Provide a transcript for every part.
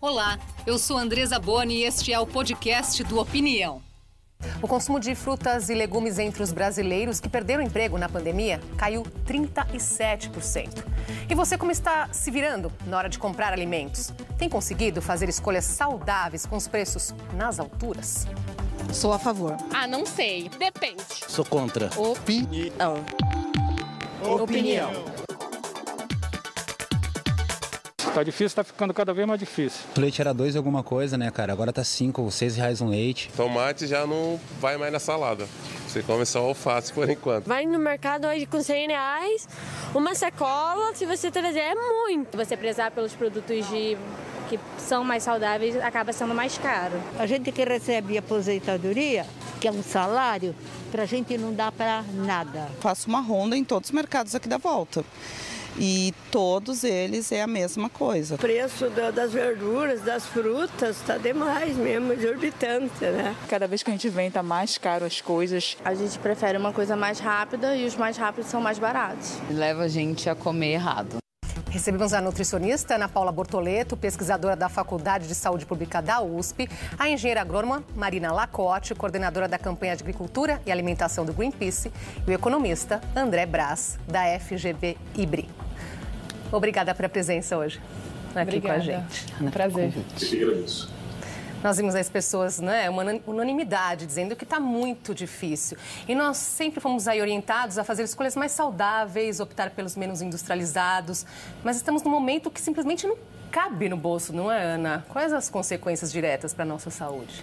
Olá, eu sou Andresa Boni e este é o podcast do Opinião. O consumo de frutas e legumes entre os brasileiros que perderam emprego na pandemia caiu 37%. E você, como está se virando na hora de comprar alimentos? Tem conseguido fazer escolhas saudáveis com os preços nas alturas? Sou a favor. Ah, não sei. Depende. Sou contra. Opinião. Opinião. Tá difícil, tá ficando cada vez mais difícil. O leite era dois alguma coisa, né, cara? Agora tá cinco ou seis reais um leite. Tomate já não vai mais na salada. Você come só alface por enquanto. Vai no mercado hoje com 100 reais, uma sacola, se você trazer, é muito. Você prezar pelos produtos de que são mais saudáveis acaba sendo mais caro. A gente que recebe aposentadoria, que é um salário, pra gente não dá pra nada. Faço uma ronda em todos os mercados aqui da volta. E todos eles é a mesma coisa. O preço da- das verduras, das frutas, está demais mesmo, exorbitante, né? Cada vez que a gente vem tá mais caro as coisas. A gente prefere uma coisa mais rápida e os mais rápidos são mais baratos. Leva a gente a comer errado. Recebemos a nutricionista Ana Paula Bortoleto, pesquisadora da Faculdade de Saúde Pública da USP, a engenheira agrônoma Marina Lacote, coordenadora da campanha de Agricultura e Alimentação do Greenpeace, e o economista André Brás, da FGV IBRI. Obrigada pela presença hoje aqui com a gente. Prazer. Nós vimos as pessoas, né, uma unanimidade, dizendo que está muito difícil. E nós sempre fomos aí orientados a fazer escolhas mais saudáveis, optar pelos menos industrializados. Mas estamos num momento que simplesmente não cabe no bolso, não é, Ana? Quais as consequências diretas para a nossa saúde?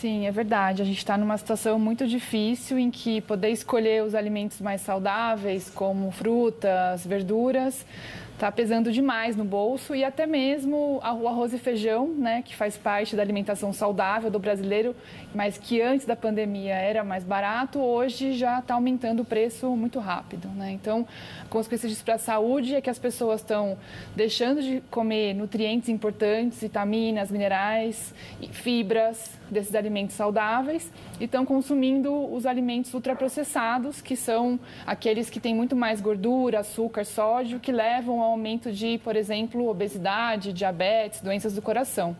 Sim, é verdade. A gente está numa situação muito difícil em que poder escolher os alimentos mais saudáveis, como frutas, verduras, está pesando demais no bolso e até mesmo o arroz e feijão, né, que faz parte da alimentação saudável do brasileiro, mas que antes da pandemia era mais barato, hoje já está aumentando o preço muito rápido. Né? Então, a consequência disso para a saúde é que as pessoas estão deixando de comer nutrientes importantes, vitaminas, minerais, fibras desses alimentos saudáveis e estão consumindo os alimentos ultraprocessados, que são aqueles que têm muito mais gordura, açúcar, sódio, que levam ao aumento de, por exemplo, obesidade, diabetes, doenças do coração.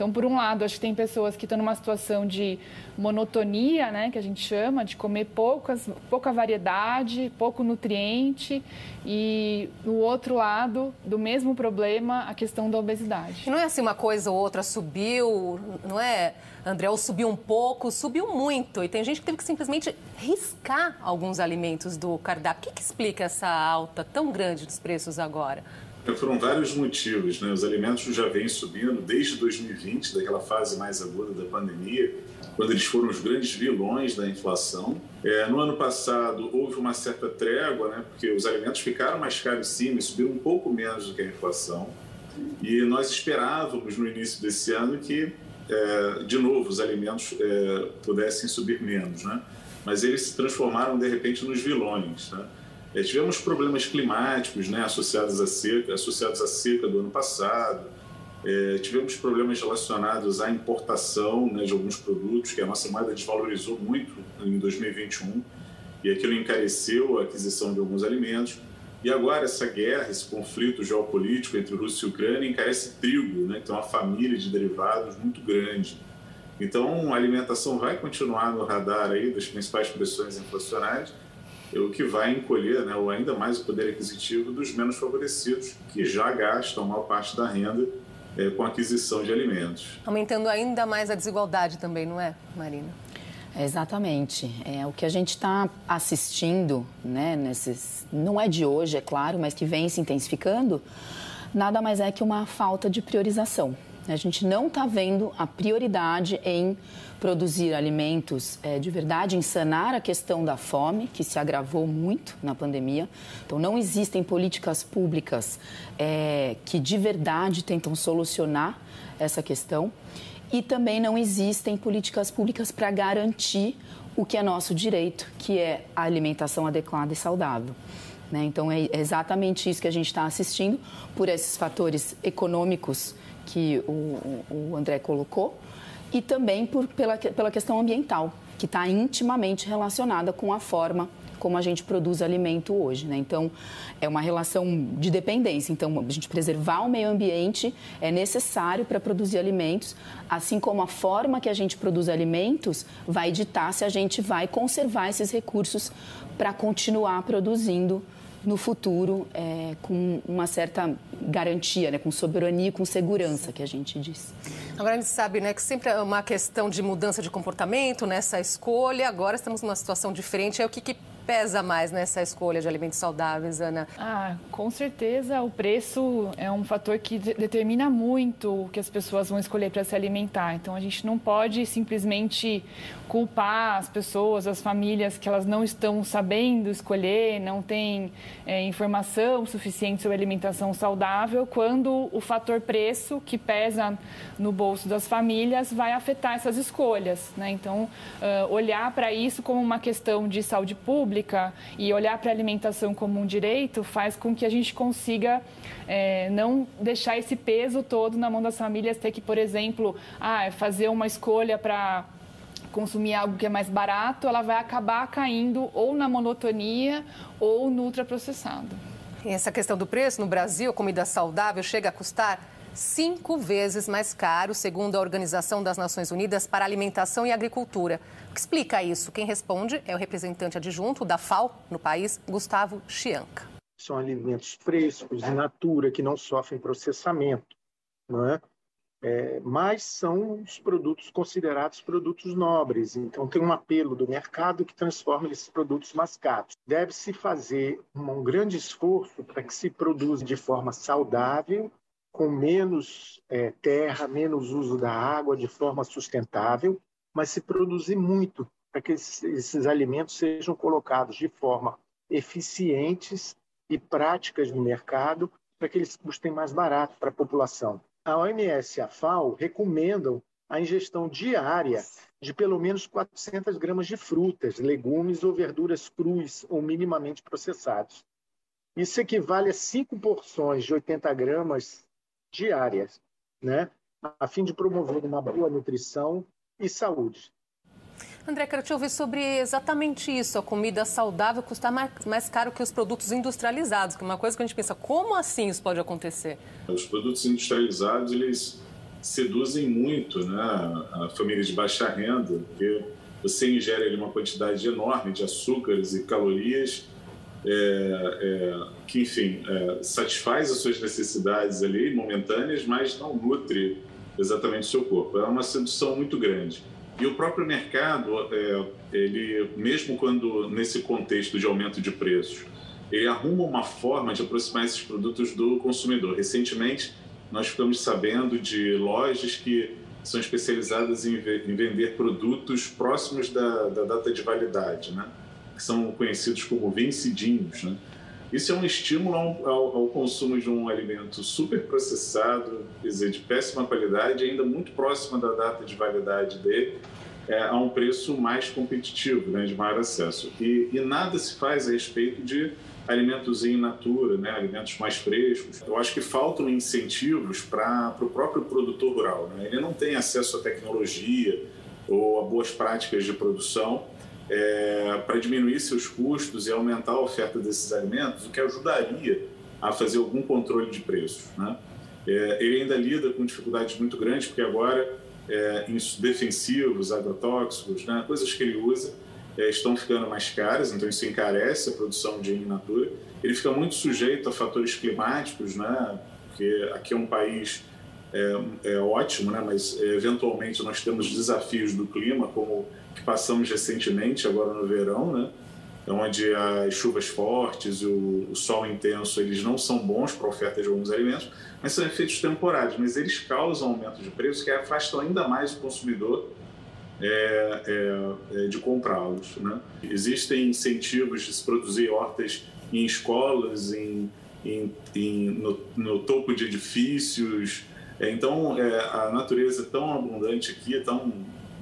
Então, por um lado, acho que tem pessoas que estão numa situação de monotonia, né, que a gente chama, de comer poucas, pouca variedade, pouco nutriente, e no outro lado, do mesmo problema, a questão da obesidade. Não é assim uma coisa ou outra subiu, não é, André? Ou subiu um pouco, subiu muito. E tem gente que teve que simplesmente riscar alguns alimentos do cardápio. O que, que explica essa alta tão grande dos preços agora? Foram vários motivos, né? Os alimentos já vêm subindo desde 2020, daquela fase mais aguda da pandemia, quando eles foram os grandes vilões da inflação. É, no ano passado houve uma certa trégua, né? Porque os alimentos ficaram mais caros sim, mas subiram um pouco menos do que a inflação. E nós esperávamos no início desse ano que, é, de novo, os alimentos é, pudessem subir menos, né? Mas eles se transformaram de repente nos vilões, né? É, tivemos problemas climáticos né, associados, à seca, associados à seca do ano passado, é, tivemos problemas relacionados à importação né, de alguns produtos, que a nossa moeda desvalorizou muito em 2021, e aquilo encareceu a aquisição de alguns alimentos. E agora essa guerra, esse conflito geopolítico entre Rússia e Ucrânia encarece trigo, né, tem uma família de derivados muito grande. Então, a alimentação vai continuar no radar aí das principais pressões inflacionárias, o que vai encolher né, ou ainda mais o poder aquisitivo dos menos favorecidos, que já gastam maior parte da renda eh, com aquisição de alimentos. Aumentando ainda mais a desigualdade também, não é, Marina? Exatamente. É, o que a gente está assistindo, né, nesses, não é de hoje, é claro, mas que vem se intensificando, nada mais é que uma falta de priorização. A gente não está vendo a prioridade em produzir alimentos é, de verdade, em sanar a questão da fome, que se agravou muito na pandemia. Então, não existem políticas públicas é, que de verdade tentam solucionar essa questão. E também não existem políticas públicas para garantir o que é nosso direito, que é a alimentação adequada e saudável. Né? Então, é exatamente isso que a gente está assistindo por esses fatores econômicos que o, o André colocou e também por, pela, pela questão ambiental, que está intimamente relacionada com a forma como a gente produz alimento hoje. Né? Então, é uma relação de dependência. Então, a gente preservar o meio ambiente é necessário para produzir alimentos, assim como a forma que a gente produz alimentos vai ditar se a gente vai conservar esses recursos para continuar produzindo no futuro é, com uma certa garantia, né, com soberania com segurança, que a gente diz. Agora a gente sabe né, que sempre é uma questão de mudança de comportamento nessa escolha. Agora estamos numa situação diferente. É o que, que pesa mais nessa escolha de alimentos saudáveis, Ana? Ah, com certeza o preço é um fator que de determina muito o que as pessoas vão escolher para se alimentar. Então a gente não pode simplesmente culpar as pessoas, as famílias que elas não estão sabendo escolher, não têm é, informação suficiente sobre alimentação saudável, quando o fator preço que pesa no bolso das famílias vai afetar essas escolhas. Né? Então, uh, olhar para isso como uma questão de saúde pública pública e olhar para a alimentação como um direito faz com que a gente consiga é, não deixar esse peso todo na mão das famílias, ter que, por exemplo, ah, fazer uma escolha para consumir algo que é mais barato, ela vai acabar caindo ou na monotonia ou no ultraprocessado. E essa questão do preço no Brasil, comida saudável chega a custar cinco vezes mais caro, segundo a Organização das Nações Unidas para Alimentação e Agricultura. O que explica isso? Quem responde é o representante adjunto da FAO no país, Gustavo Chianca. São alimentos frescos, in natura, que não sofrem processamento, não é? É, mas são os produtos considerados produtos nobres. Então, tem um apelo do mercado que transforma esses produtos mais caros. Deve-se fazer um grande esforço para que se produza de forma saudável com menos é, terra, menos uso da água, de forma sustentável, mas se produzir muito para que esses, alimentos sejam colocados de forma eficientes e práticas no mercado, para que eles custem mais barato para a população. A OMS e a FAO recomendam a ingestão diária de pelo menos 400 gramas de frutas, legumes ou verduras cruas ou minimamente processados. Isso equivale a cinco porções de 80 gramas diárias, né? a fim de promover uma boa nutrição e saúde. André, quero te ouvir sobre exatamente isso. A comida saudável custa mais, mais caro que os produtos industrializados, que é uma coisa que a gente pensa, como assim isso pode acontecer? Os produtos industrializados, eles seduzem muito né, a família de baixa renda, porque você ingere ali uma quantidade enorme de açúcares e calorias é, é, que, enfim, é, satisfaz as suas necessidades ali momentâneas, mas não nutre exatamente o seu corpo. É uma sedução muito grande. E o próprio mercado, é, ele, mesmo quando nesse contexto de aumento de preços, ele arruma uma forma de aproximar esses produtos do consumidor. Recentemente, nós ficamos sabendo de lojas que são especializadas em, vender produtos próximos da, da data de validade, né? Que são conhecidos como vencidinhos. Né? Isso é um estímulo ao, ao, consumo de um alimento super processado, quer dizer, de péssima qualidade, ainda muito próxima da data de validade dele, é, a um preço mais competitivo, né, de maior acesso. E, e, nada se faz a respeito de alimentos em natura, né, alimentos mais frescos. Eu acho que faltam incentivos para o próprio produtor rural. Né? Ele não tem acesso à tecnologia ou a boas práticas de produção é, para diminuir seus custos e aumentar a oferta desses alimentos, o que ajudaria a fazer algum controle de preços. Né? É, ele ainda lida com dificuldades muito grandes, porque agora é, defensivos, agrotóxicos, né, coisas que ele usa, é, estão ficando mais caras, então isso encarece a produção de in natura. Ele fica muito sujeito a fatores climáticos, né, porque aqui é um país é, é ótimo, né, mas é, eventualmente nós temos desafios do clima, como que passamos recentemente, agora no verão, né? onde as chuvas fortes o, o sol intenso eles não são bons para a oferta de alguns alimentos, mas são efeitos temporários, mas eles causam aumento de preço que afastam ainda mais o consumidor é, é, é de comprá-los. Né? Existem incentivos de se produzir hortas em escolas, em, em, em no, no, topo de edifícios. É, então, é, a natureza é tão abundante aqui, é tão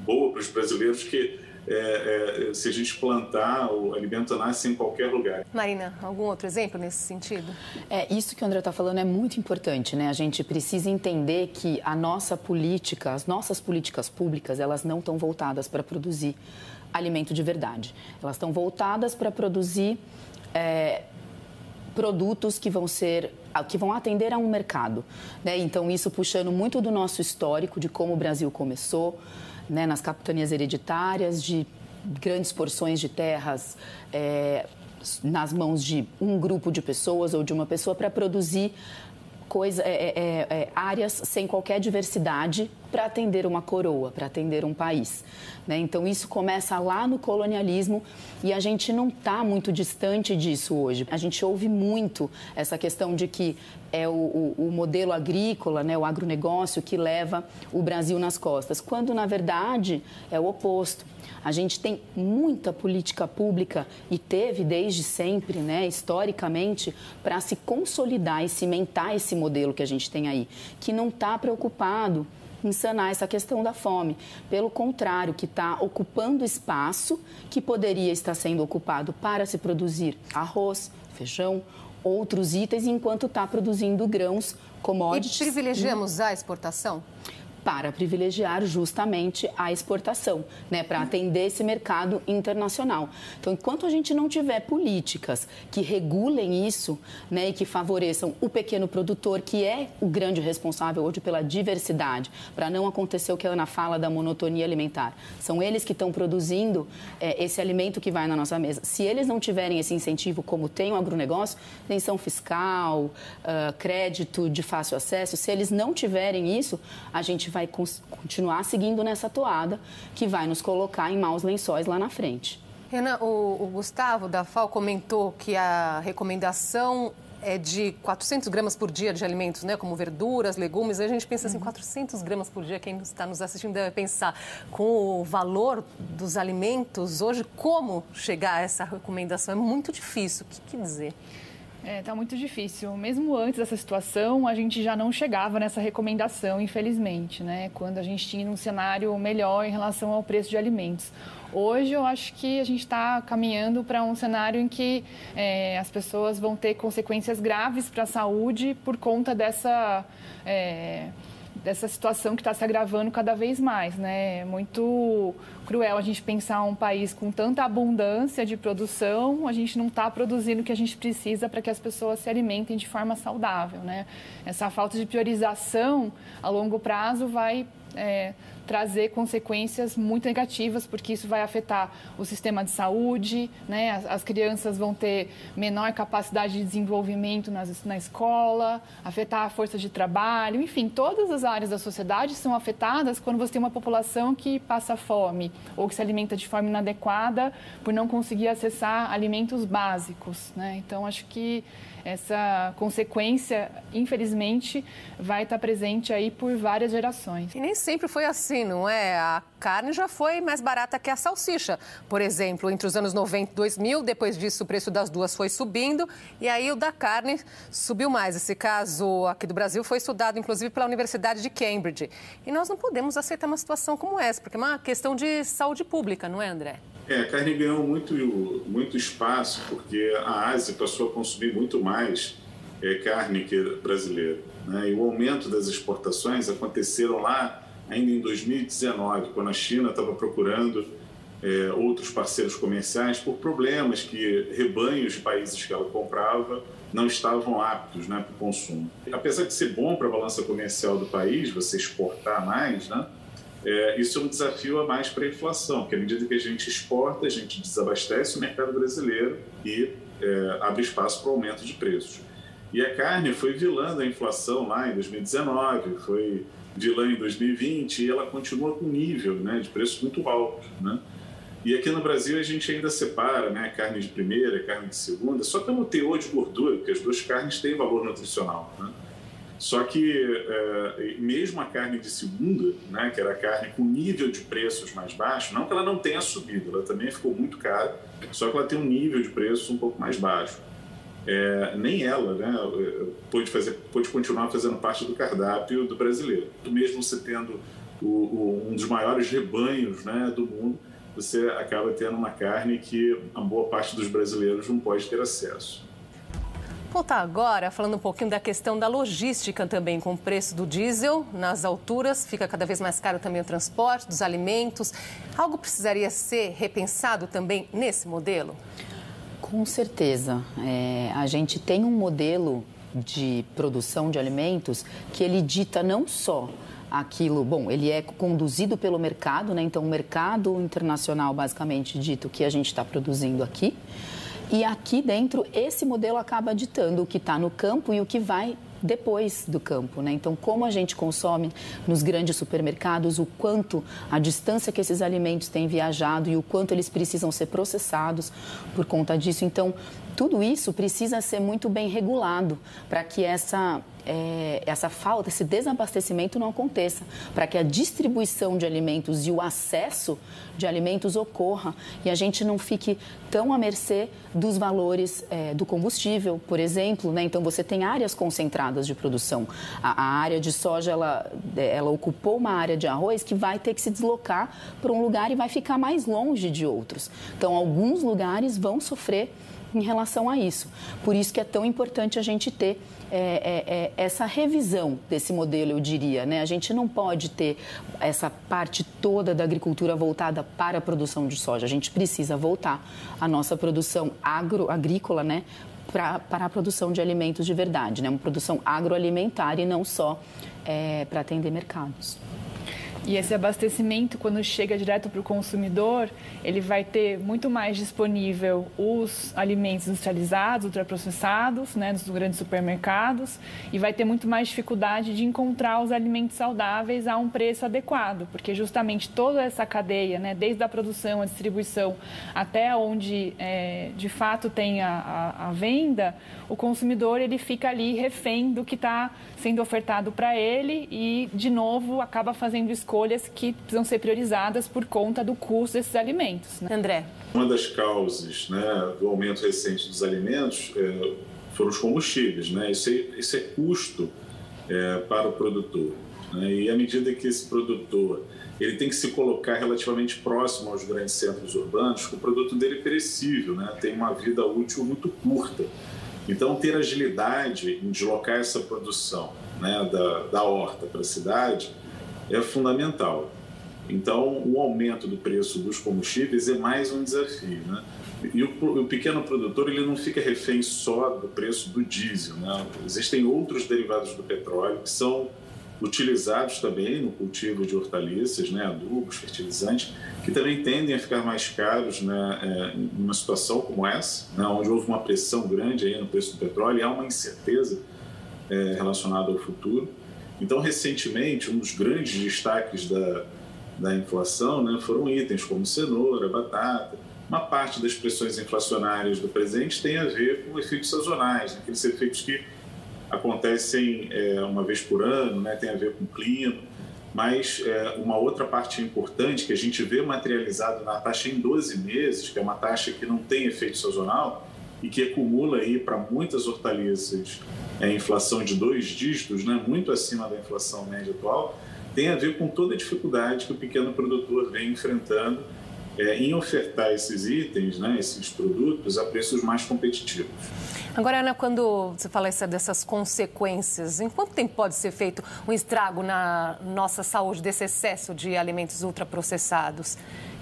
boa para os brasileiros que é, é, se a gente plantar, o alimento nasce em qualquer lugar. Marina, algum outro exemplo nesse sentido? É, isso que o André está falando é muito importante, né? A gente precisa entender que a nossa política, as nossas políticas públicas, elas não estão voltadas para produzir alimento de verdade. Elas estão voltadas para produzir é, produtos que vão ser que vão atender a um mercado. Né? Então, isso puxando muito do nosso histórico, de como o Brasil começou, né, nas capitanias hereditárias, de grandes porções de terras é, nas mãos de um grupo de pessoas ou de uma pessoa para produzir coisa, é, é, é, é, áreas sem qualquer diversidade para atender uma coroa, para atender um país. Né? Então, isso começa lá no colonialismo e a gente não está muito distante disso hoje. A gente ouve muito essa questão de que é o, o, o, modelo agrícola, né, o agronegócio, que leva o Brasil nas costas, quando, na verdade, é o oposto. A gente tem muita política pública e teve desde sempre, né, historicamente, para se consolidar e cimentar esse modelo que a gente tem aí, que não está preocupado em sanar essa questão da fome. Pelo contrário, que está ocupando espaço que poderia estar sendo ocupado para se produzir arroz, feijão, outros itens, enquanto está produzindo grãos, commodities. E privilegiamos a exportação? Para privilegiar justamente a exportação, né, para atender esse mercado internacional. Então, enquanto a gente não tiver políticas que regulem isso, né, e que favoreçam o pequeno produtor, que é o grande responsável hoje pela diversidade, para não acontecer o que a Ana fala da monotonia alimentar. São eles que estão produzindo é, esse alimento que vai na nossa mesa. Se eles não tiverem esse incentivo, como tem o agronegócio, isenção fiscal, uh, crédito de fácil acesso, se eles não tiverem isso, a gente vai vai continuar seguindo nessa toada que vai nos colocar em maus lençóis lá na frente. Renan, o, o Gustavo da FAO comentou que a recomendação é de 400 gramas por dia de alimentos, né, como verduras, legumes. A gente pensa assim, 400 uhum. gramas por dia, quem está nos assistindo deve pensar com o valor dos alimentos hoje, como chegar a essa recomendação? É muito difícil. O que, que dizer? É, tá muito difícil. Mesmo antes dessa situação, a gente já não chegava nessa recomendação, infelizmente, né? Quando a gente tinha um cenário melhor em relação ao preço de alimentos. Hoje eu acho que a gente está caminhando para um cenário em que é, as pessoas vão ter consequências graves para a saúde por conta dessa é, dessa situação que está se agravando cada vez mais, né? É muito cruel a gente pensar um país com tanta abundância de produção, a gente não está produzindo o que a gente precisa para que as pessoas se alimentem de forma saudável, né? Essa falta de priorização a longo prazo vai é, trazer consequências muito negativas, porque isso vai afetar o sistema de saúde, né? as, as crianças vão ter menor capacidade de desenvolvimento nas, na escola, afetar a força de trabalho, enfim, todas as áreas da sociedade são afetadas quando você tem uma população que passa fome ou que se alimenta de forma inadequada por não conseguir acessar alimentos básicos. Né? Então, acho que essa consequência, infelizmente, vai estar presente aí por várias gerações. E nem sempre foi assim, não é? A carne já foi mais barata que a salsicha. Por exemplo, entre os anos 90 e 2000, depois disso o preço das duas foi subindo e aí o da carne subiu mais. Esse caso aqui do Brasil foi estudado, inclusive, pela Universidade de Cambridge. E nós não podemos aceitar uma situação como essa, porque é uma questão de saúde pública, não é, André? É, a carne ganhou muito, muito espaço porque a Ásia passou a consumir muito mais é, carne que brasileira. Né? E o aumento das exportações aconteceram lá ainda em 2019, quando a China estava procurando é, outros parceiros comerciais por problemas que rebanhos de países que ela comprava não estavam aptos né, para o consumo. Apesar de ser bom para a balança comercial do país, você exportar mais, né? É, isso é um desafio a mais para a inflação, porque à medida que a gente exporta, a gente desabastece o mercado brasileiro e é, abre espaço para o aumento de preços. E a carne foi vilã da inflação lá em 2019, foi vilã em 2020 e ela continua com nível né, de preços muito altos. Né? E aqui no Brasil a gente ainda separa né, carne de primeira, carne de segunda, só pelo teor de gordura, porque as duas carnes têm valor nutricional. Né? Só que é, mesmo a carne de segunda, né, que era a carne com nível de preços mais baixo, não que ela não tenha subido, ela também ficou muito cara, só que ela tem um nível de preços um pouco mais baixo. É, nem ela né, pôde, fazer, pôde continuar fazendo parte do cardápio do brasileiro. Mesmo você tendo o, o, um dos maiores rebanhos né, do mundo, você acaba tendo uma carne que a boa parte dos brasileiros não pode ter acesso. Voltar agora falando um pouquinho da questão da logística também, com o preço do diesel nas alturas, fica cada vez mais caro também o transporte dos alimentos. Algo precisaria ser repensado também nesse modelo? Com certeza. É, a gente tem um modelo de produção de alimentos que ele dita não só aquilo, bom, ele é conduzido pelo mercado, né? Então, o mercado internacional, basicamente dito, que a gente está produzindo aqui. E aqui dentro, esse modelo acaba ditando o que está no campo e o que vai depois do campo, né? Então, como a gente consome nos grandes supermercados, o quanto a distância que esses alimentos têm viajado e o quanto eles precisam ser processados por conta disso. Então, tudo isso precisa ser muito bem regulado para que essa, é, essa falta, esse desabastecimento não aconteça, para que a distribuição de alimentos e o acesso de alimentos ocorra e a gente não fique tão à mercê dos valores é, do combustível, por exemplo. Né? Então, você tem áreas concentradas de produção. A, a, área de soja, ela, ela ocupou uma área de arroz que vai ter que se deslocar para um lugar e vai ficar mais longe de outros. Então, alguns lugares vão sofrer em relação a isso. Por isso que é tão importante a gente ter é, é, é, essa revisão desse modelo, eu diria. Né? A gente não pode ter essa parte toda da agricultura voltada para a produção de soja. A gente precisa voltar a nossa produção agro, agrícola né? Para a produção de alimentos de verdade, né? uma produção agroalimentar e não só é, para atender mercados. E esse abastecimento, quando chega direto para o consumidor, ele vai ter muito mais disponível os alimentos industrializados, ultraprocessados, né, nos grandes supermercados, e vai ter muito mais dificuldade de encontrar os alimentos saudáveis a um preço adequado, porque justamente toda essa cadeia, né, desde a produção, a distribuição, até onde é, de fato tem a, a, a venda, o consumidor ele fica ali refém do que está sendo ofertado para ele e, de novo, acaba fazendo escolhas que precisam ser priorizadas por conta do custo desses alimentos. Né? André. Uma das causas né, do aumento recente dos alimentos é, foram os combustíveis. Né? Isso, é, isso é custo é, para o produtor. Né? E à medida que esse produtor ele tem que se colocar relativamente próximo aos grandes centros urbanos, o produto dele é perecível, né? tem uma vida útil muito curta. Então, ter agilidade em deslocar essa produção né, da, da horta para a cidade é fundamental. Então, o aumento do preço dos combustíveis é mais um desafio. Né? E o, o, pequeno produtor ele não fica refém só do preço do diesel. Né? Existem outros derivados do petróleo que são utilizados também no cultivo de hortaliças, né, adubos, fertilizantes, que também tendem a ficar mais caros né, é, numa situação como essa, né, onde houve uma pressão grande aí no preço do petróleo e há uma incerteza é, relacionada ao futuro. Então, recentemente, um dos grandes destaques da, da inflação né, foram itens como cenoura, batata. Uma parte das pressões inflacionárias do presente tem a ver com efeitos sazonais, aqueles efeitos que acontecem é, uma vez por ano, né, tem a ver com clima, mas é, uma outra parte importante que a gente vê materializado na taxa em 12 meses, que é uma taxa que não tem efeito sazonal e que acumula aí para muitas hortaliças é, inflação de dois dígitos, né, muito acima da inflação média atual, tem a ver com toda a dificuldade que o pequeno produtor vem enfrentando é, em ofertar esses itens, né, esses produtos a preços mais competitivos. Agora, Ana, quando você fala dessas consequências, em quanto tempo pode ser feito um estrago na nossa saúde desse excesso de alimentos ultraprocessados?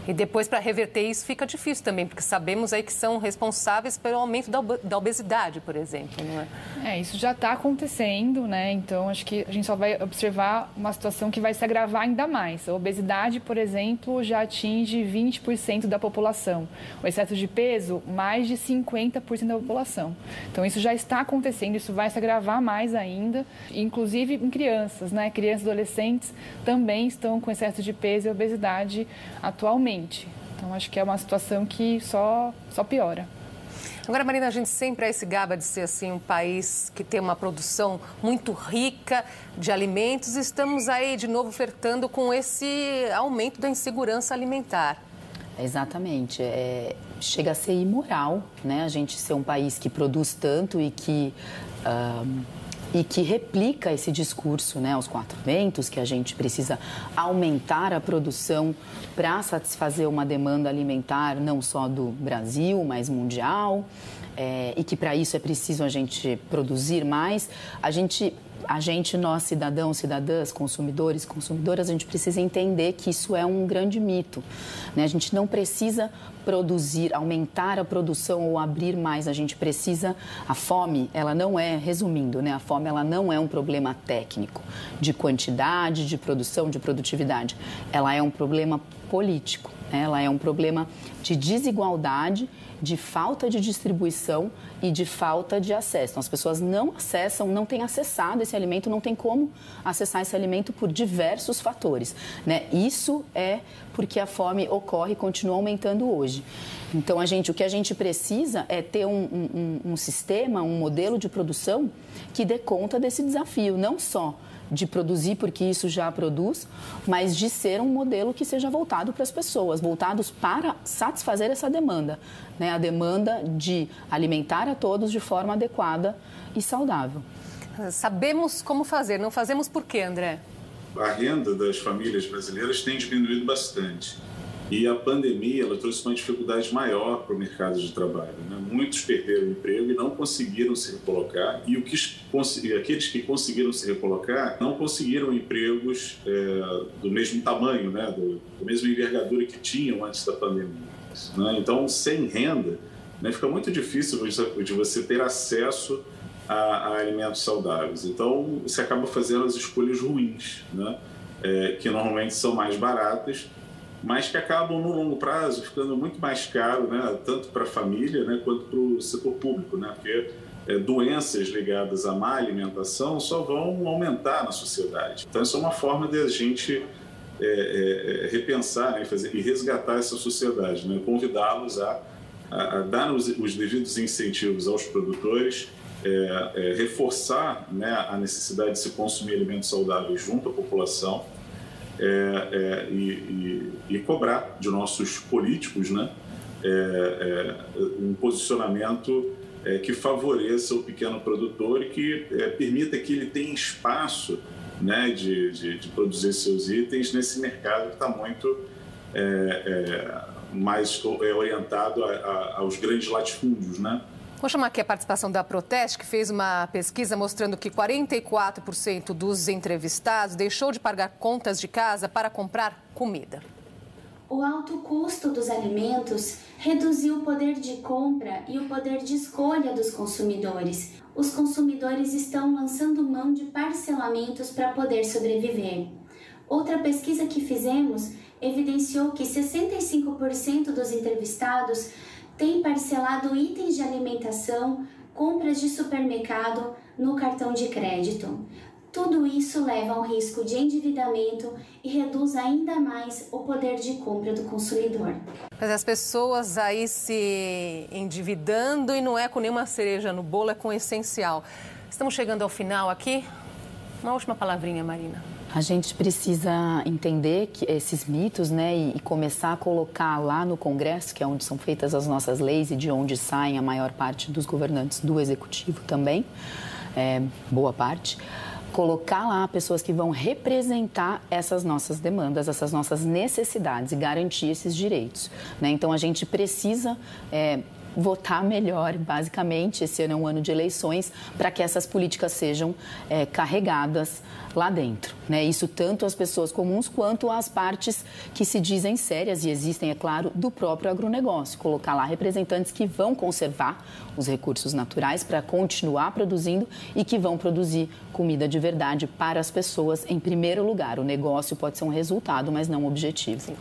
E depois, para reverter isso, fica difícil também, porque sabemos aí que são responsáveis pelo aumento da obesidade, por exemplo, não é? É, isso já está acontecendo, né? Então, acho que a gente só vai observar uma situação que vai se agravar ainda mais. A obesidade, por exemplo, já atinge 20% da população. O excesso de peso, mais de 50% da população. Então, isso já está acontecendo, isso vai se agravar mais ainda, inclusive em crianças, né? Crianças e adolescentes também estão com excesso de peso e obesidade atualmente. Então, acho que é uma situação que só, só piora. Agora, Marina, a gente sempre é esse gaba de ser assim um país que tem uma produção muito rica de alimentos. Estamos aí de novo flertando com esse aumento da insegurança alimentar. Exatamente. É, chega a ser imoral, né? A gente ser um país que produz tanto e que e que replica esse discurso né, aos quatro ventos, que a gente precisa aumentar a produção para satisfazer uma demanda alimentar não só do Brasil, mas mundial, é, e que para isso é preciso a gente produzir mais. A gente a gente, nós cidadãos, cidadãs, consumidores, consumidoras, a gente precisa entender que isso é um grande mito. Né? A gente não precisa produzir, aumentar a produção ou abrir mais. A gente precisa. A fome, ela não é, resumindo, né? A fome, ela não é um problema técnico de quantidade, de produção, de produtividade. Ela é um problema político. Né? Ela é um problema de desigualdade de falta de distribuição e de falta de acesso. Então, as pessoas não acessam, não têm acessado esse alimento, não tem como acessar esse alimento por diversos fatores. Né? Isso é porque a fome ocorre e continua aumentando hoje. Então, a gente, o que a gente precisa é ter um, um, um sistema, um modelo de produção que dê conta desse desafio, não só de produzir, porque isso já produz, mas de ser um modelo que seja voltado para as pessoas, voltados para satisfazer essa demanda, né? a demanda de alimentar a todos de forma adequada e saudável. Sabemos como fazer, não fazemos por quê, André? A renda das famílias brasileiras tem diminuído bastante. E a pandemia ela trouxe uma dificuldade maior para o mercado de trabalho. Né? Muitos perderam o emprego e não conseguiram se recolocar, e o que, aqueles que conseguiram se recolocar não conseguiram empregos é, do mesmo tamanho, né? do, do mesmo envergadura que tinham antes da pandemia. Né? Então, sem renda, né, fica muito difícil de você ter acesso a, a, alimentos saudáveis. Então, você acaba fazendo as escolhas ruins, né? É, que normalmente são mais baratas mas que acabam no longo prazo ficando muito mais caro, né, tanto para a família né, quanto para o setor público, né, porque é, doenças ligadas à má alimentação só vão aumentar na sociedade. Então, isso é uma forma de a gente é, é, é repensar né, fazer, e resgatar essa sociedade, né, convidá-los a, a, a, dar os, os, devidos incentivos aos produtores, é, é, reforçar né, a necessidade de se consumir alimentos saudáveis junto à população é, e, e, e, cobrar de nossos políticos né, um posicionamento que favoreça o pequeno produtor e que permita que ele tenha espaço né, de, de, de, produzir seus itens nesse mercado que está muito mais orientado a, a, aos grandes latifúndios, né? Vou chamar aqui a participação da Proteste, que fez uma pesquisa mostrando que 44% dos entrevistados deixou de pagar contas de casa para comprar comida. O alto custo dos alimentos reduziu o poder de compra e o poder de escolha dos consumidores. Os consumidores estão lançando mão de parcelamentos para poder sobreviver. Outra pesquisa que fizemos evidenciou que 65% dos entrevistados tem parcelado itens de alimentação, compras de supermercado no cartão de crédito. Tudo isso leva ao risco de endividamento e reduz ainda mais o poder de compra do consumidor. Mas as pessoas aí se endividando e não é com nenhuma cereja no bolo, é com o essencial. Estamos chegando ao final aqui. Uma última palavrinha, Marina. A gente precisa entender que esses mitos, né, e, e, começar a colocar lá no Congresso, que é onde são feitas as nossas leis e de onde saem a maior parte dos governantes do Executivo também, é, boa parte, colocar lá pessoas que vão representar essas nossas demandas, essas nossas necessidades e garantir esses direitos. Né? Então a gente precisa é, votar melhor, basicamente. Esse ano é um ano de eleições para que essas políticas sejam é, carregadas lá dentro. Né? Isso tanto as pessoas comuns quanto as partes que se dizem sérias e existem, é claro, do próprio agronegócio. Colocar lá representantes que vão conservar os recursos naturais para continuar produzindo e que vão produzir comida de verdade para as pessoas em primeiro lugar. O negócio pode ser um resultado, mas não um objetivo. Sim.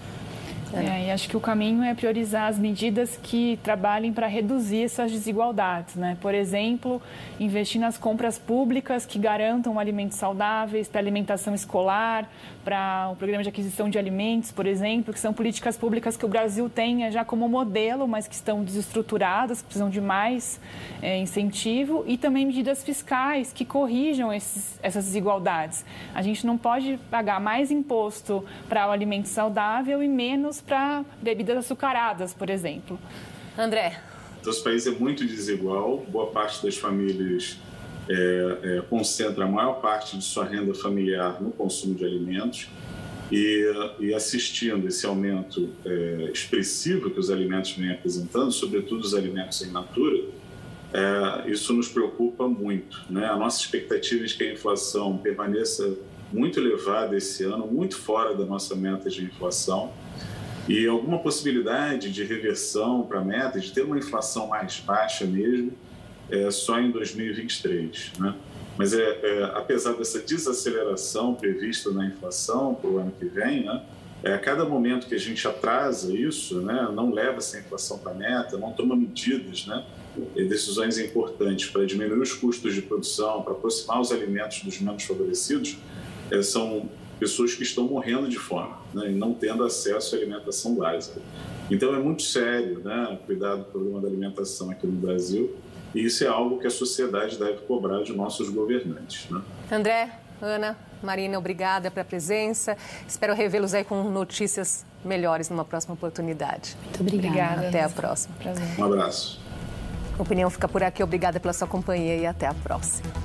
É, e acho que o caminho é priorizar as medidas que trabalhem para reduzir essas desigualdades. Né? Por exemplo, investir nas compras públicas que garantam alimentos saudáveis para alimentação escolar, para o programa de aquisição de alimentos, por exemplo, que são políticas públicas que o Brasil tem já como modelo, mas que estão desestruturadas, que precisam de mais é, incentivo, e também medidas fiscais que corrijam esses, essas desigualdades. A gente não pode pagar mais imposto para o alimento saudável e menos para bebidas açucaradas, por exemplo. André. Nosso país é muito desigual, boa parte das famílias é, é, concentra a maior parte de sua renda familiar no consumo de alimentos e, e assistindo esse aumento é, expressivo que os alimentos vêm apresentando, sobretudo os alimentos em natura, é, isso nos preocupa muito. Né? A nossa expectativa é de que a inflação permaneça muito elevada esse ano, muito fora da nossa meta de inflação, e alguma possibilidade de reversão para a meta, de ter uma inflação mais baixa mesmo, é, só em 2023. Né? Mas, é, é, apesar dessa desaceleração prevista na inflação para o ano que vem, né, é, a cada momento que a gente atrasa isso, né, não leva essa inflação para a meta, não toma medidas, né, decisões importantes para diminuir os custos de produção, para aproximar os alimentos dos menos favorecidos, é, são pessoas que estão morrendo de fome né, e não tendo acesso à alimentação básica. Então é muito sério né, cuidar do problema da alimentação aqui no Brasil e isso é algo que a sociedade deve cobrar de nossos governantes. Né? André, Ana, Marina, obrigada pela presença. Espero revê-los aí com notícias melhores numa próxima oportunidade. Muito obrigada. Até a próxima. Um abraço. A opinião fica por aqui. Obrigada pela sua companhia e até a próxima.